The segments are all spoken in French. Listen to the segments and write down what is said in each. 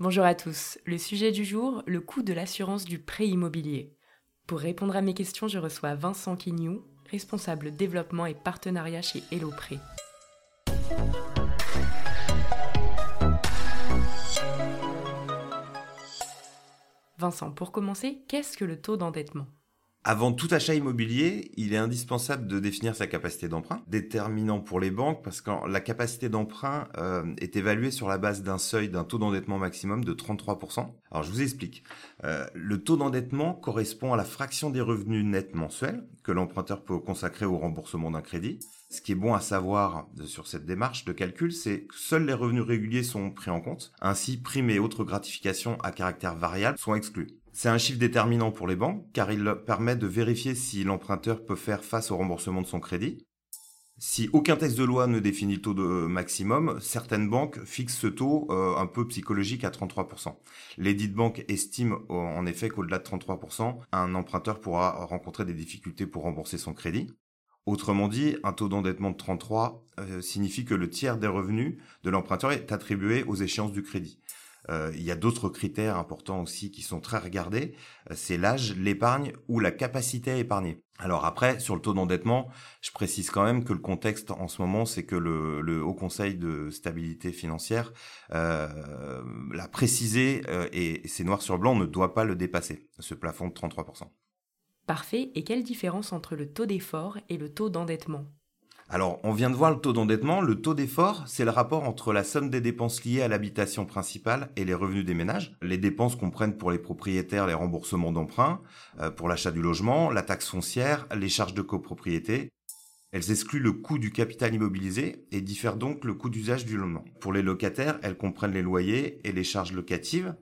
Bonjour à tous. Le sujet du jour, le coût de l'assurance du prêt immobilier. Pour répondre à mes questions, je reçois Vincent Quignou, responsable développement et partenariat chez Hello Prêt. Vincent, pour commencer, qu'est-ce que le taux d'endettement? Avant tout achat immobilier, il est indispensable de définir sa capacité d'emprunt, déterminant pour les banques parce que la capacité d'emprunt euh, est évaluée sur la base d'un seuil d'un taux d'endettement maximum de 33%. Alors je vous explique. Euh, le taux d'endettement correspond à la fraction des revenus nets mensuels que l'emprunteur peut consacrer au remboursement d'un crédit. Ce qui est bon à savoir sur cette démarche de calcul, c'est que seuls les revenus réguliers sont pris en compte. Ainsi, primes et autres gratifications à caractère variable sont exclues. C'est un chiffre déterminant pour les banques car il permet de vérifier si l'emprunteur peut faire face au remboursement de son crédit. Si aucun texte de loi ne définit le taux de maximum, certaines banques fixent ce taux euh, un peu psychologique à 33%. Les dites banques estiment en effet qu'au-delà de 33%, un emprunteur pourra rencontrer des difficultés pour rembourser son crédit. Autrement dit, un taux d'endettement de 33% euh, signifie que le tiers des revenus de l'emprunteur est attribué aux échéances du crédit. Euh, il y a d'autres critères importants aussi qui sont très regardés. Euh, c'est l'âge, l'épargne ou la capacité à épargner. Alors après, sur le taux d'endettement, je précise quand même que le contexte en ce moment, c'est que le, Haut Conseil de stabilité financière euh, l'a précisé et c'est noir sur blanc, ne doit pas le dépasser, ce plafond de 33%. Parfait. Et quelle différence entre le taux d'effort et le taux d'endettement? Alors, on vient de voir le taux d'endettement. Le taux d'effort, c'est le rapport entre la somme des dépenses liées à l'habitation principale et les revenus des ménages. Les dépenses comprennent pour les propriétaires les remboursements d'emprunts, euh, pour l'achat du logement, la taxe foncière, les charges de copropriété. Elles excluent le coût du capital immobilisé et diffèrent donc le coût d'usage du logement. Pour les locataires, elles comprennent les loyers et les charges locatives.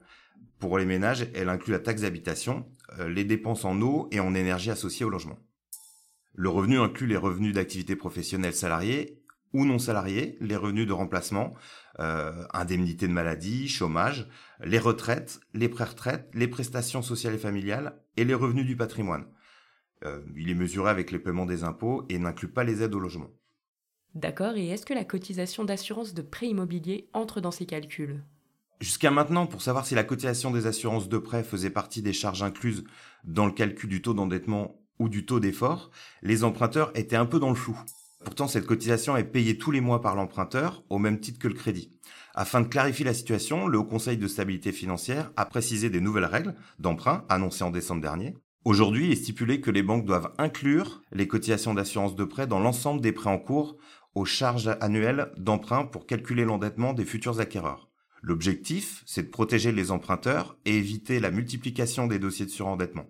Pour les ménages, elles incluent la taxe d'habitation, euh, les dépenses en eau et en énergie associées au logement. Le revenu inclut les revenus d'activité professionnelle salariée ou non salariés, les revenus de remplacement, euh, indemnité de maladie, chômage, les retraites, les pré-retraites, les prestations sociales et familiales et les revenus du patrimoine. Euh, il est mesuré avec les paiements des impôts et n'inclut pas les aides au logement. D'accord, et est-ce que la cotisation d'assurance de prêt immobilier entre dans ces calculs? Jusqu'à maintenant, pour savoir si la cotisation des assurances de prêt faisait partie des charges incluses dans le calcul du taux d'endettement ou du taux d'effort, les emprunteurs étaient un peu dans le flou. Pourtant, cette cotisation est payée tous les mois par l'emprunteur, au même titre que le crédit. Afin de clarifier la situation, le Haut Conseil de stabilité financière a précisé des nouvelles règles d'emprunt annoncées en décembre dernier. Aujourd'hui, il est stipulé que les banques doivent inclure les cotisations d'assurance de prêt dans l'ensemble des prêts en cours aux charges annuelles d'emprunt pour calculer l'endettement des futurs acquéreurs. L'objectif, c'est de protéger les emprunteurs et éviter la multiplication des dossiers de surendettement.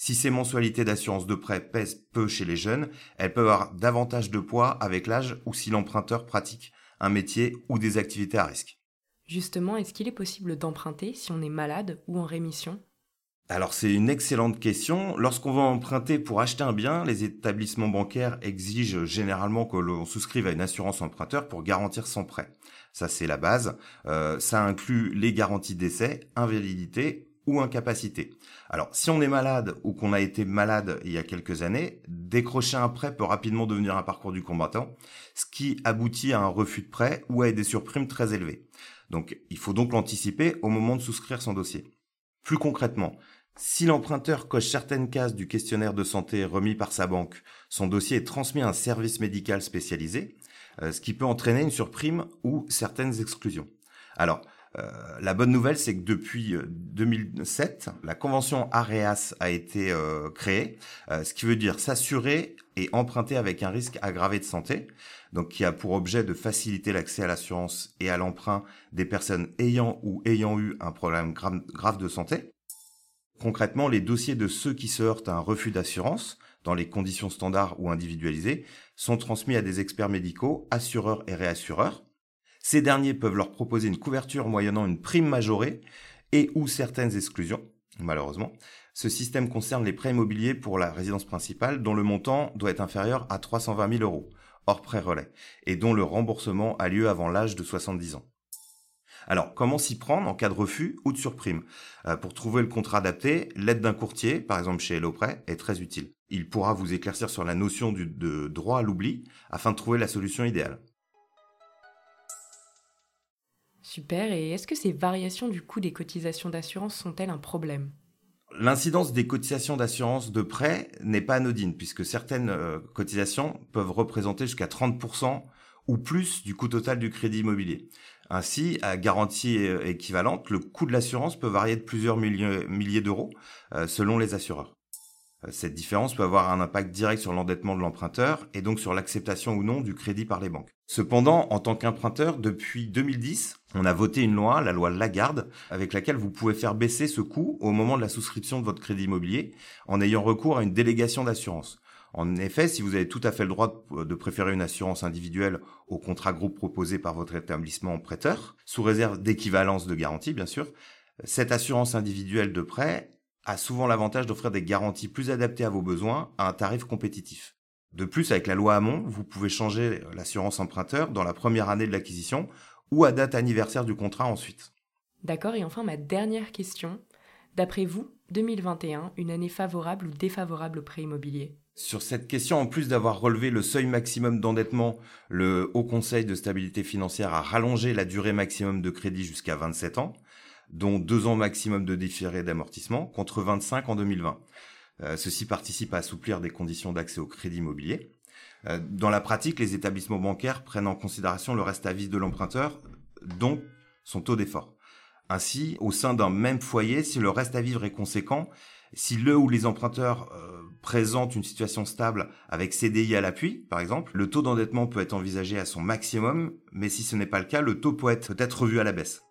Si ces mensualités d'assurance de prêt pèsent peu chez les jeunes, elles peuvent avoir davantage de poids avec l'âge ou si l'emprunteur pratique un métier ou des activités à risque. Justement, est-ce qu'il est possible d'emprunter si on est malade ou en rémission? Alors c'est une excellente question. Lorsqu'on va emprunter pour acheter un bien, les établissements bancaires exigent généralement que l'on souscrive à une assurance emprunteur pour garantir son prêt. Ça c'est la base. Euh, ça inclut les garanties d'essai, invalidité incapacité. Alors, si on est malade ou qu'on a été malade il y a quelques années, décrocher un prêt peut rapidement devenir un parcours du combattant, ce qui aboutit à un refus de prêt ou à des surprimes très élevées. Donc, il faut donc l'anticiper au moment de souscrire son dossier. Plus concrètement, si l'emprunteur coche certaines cases du questionnaire de santé remis par sa banque, son dossier est transmis à un service médical spécialisé, euh, ce qui peut entraîner une surprime ou certaines exclusions. Alors, la bonne nouvelle, c'est que depuis 2007, euh, la convention AREAS a été euh, créée, ce qui veut dire s'assurer et emprunter avec un risque aggravé de santé, donc qui a pour objet de faciliter l'accès à l'assurance et à l'emprunt des personnes ayant ou ayant eu un problème grave de santé. Concrètement, les dossiers de ceux qui se heurtent à un refus d'assurance, dans les conditions standards ou individualisées, sont transmis à des experts médicaux, assureurs et réassureurs, ces derniers peuvent leur proposer une couverture moyennant une prime majorée et ou certaines exclusions, malheureusement. Ce système concerne les prêts immobiliers pour la résidence principale dont le montant doit être inférieur à 320 000 euros, hors prêt relais, et dont le remboursement a lieu avant l'âge de 70 ans. Alors, comment s'y prendre en cas de refus ou de surprime? Euh, Pour trouver le contrat adapté, l'aide d'un courtier, par exemple chez Hello Prêt, est très utile. Il pourra vous éclaircir sur la notion de droit à l'oubli afin de trouver la solution idéale. Super, et est-ce que ces variations du coût des cotisations d'assurance sont-elles un problème? L'incidence des cotisations d'assurance de prêt n'est pas anodine, puisque certaines euh, cotisations peuvent représenter jusqu'à 30% ou plus du coût total du crédit immobilier. Ainsi, à garantie euh, équivalente, le coût de l'assurance peut varier de plusieurs milliers, d'euros euh, selon les assureurs. Cette différence peut avoir un impact direct sur l'endettement de l'emprunteur et donc sur l'acceptation ou non du crédit par les banques. Cependant, en tant qu'emprunteur, depuis 2010, on a voté une loi, la loi Lagarde, avec laquelle vous pouvez faire baisser ce coût au moment de la souscription de votre crédit immobilier en ayant recours à une délégation d'assurance. En effet, si vous avez tout à fait le droit de préférer une assurance individuelle au contrat groupe proposé par votre établissement prêteur, sous réserve d'équivalence de garantie, bien sûr, cette assurance individuelle de prêt a souvent l'avantage d'offrir des garanties plus adaptées à vos besoins à un tarif compétitif. De plus, avec la loi Hamon, vous pouvez changer l'assurance emprunteur dans la première année de l'acquisition ou à date anniversaire du contrat ensuite. D'accord, et enfin ma dernière question. D'après vous, 2021, une année favorable ou défavorable au prêt immobilier? Sur cette question, en plus d'avoir relevé le seuil maximum d'endettement, le Haut Conseil de stabilité financière a rallongé la durée maximum de crédit jusqu'à 27 ans dont deux ans maximum de différé d'amortissement, contre 25 en 2020. Euh, ceci participe à assouplir des conditions d'accès au crédit immobilier. Euh, dans la pratique, les établissements bancaires prennent en considération le reste à vivre de l'emprunteur, dont son taux d'effort. Ainsi, au sein d'un même foyer, si le reste à vivre est conséquent, si le ou les emprunteurs euh, présentent une situation stable avec CDI à l'appui, par exemple, le taux d'endettement peut être envisagé à son maximum, mais si ce n'est pas le cas, le taux peut être peut-être revu à la baisse.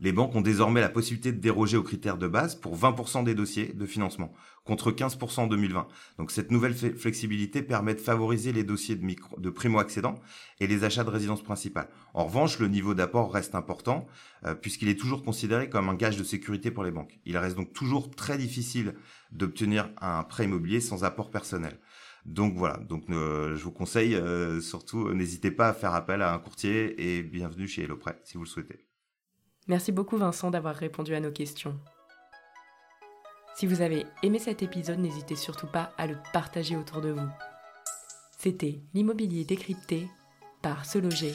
Les banques ont désormais la possibilité de déroger aux critères de base pour 20% des dossiers de financement, contre 15% en 2020. Donc cette nouvelle flexibilité permet de favoriser les dossiers de, primo-accédants et les achats de résidence principale. En revanche, le niveau d'apport reste important euh, puisqu'il est toujours considéré comme un gage de sécurité pour les banques. Il reste donc toujours très difficile d'obtenir un prêt immobilier sans apport personnel. Donc voilà, donc euh, je vous conseille euh, surtout n'hésitez pas à faire appel à un courtier et bienvenue chez HelloPrêt si vous le souhaitez. Merci beaucoup Vincent d'avoir répondu à nos questions. Si vous avez aimé cet épisode, n'hésitez surtout pas à le partager autour de vous. C'était l'immobilier décrypté par Se Loger.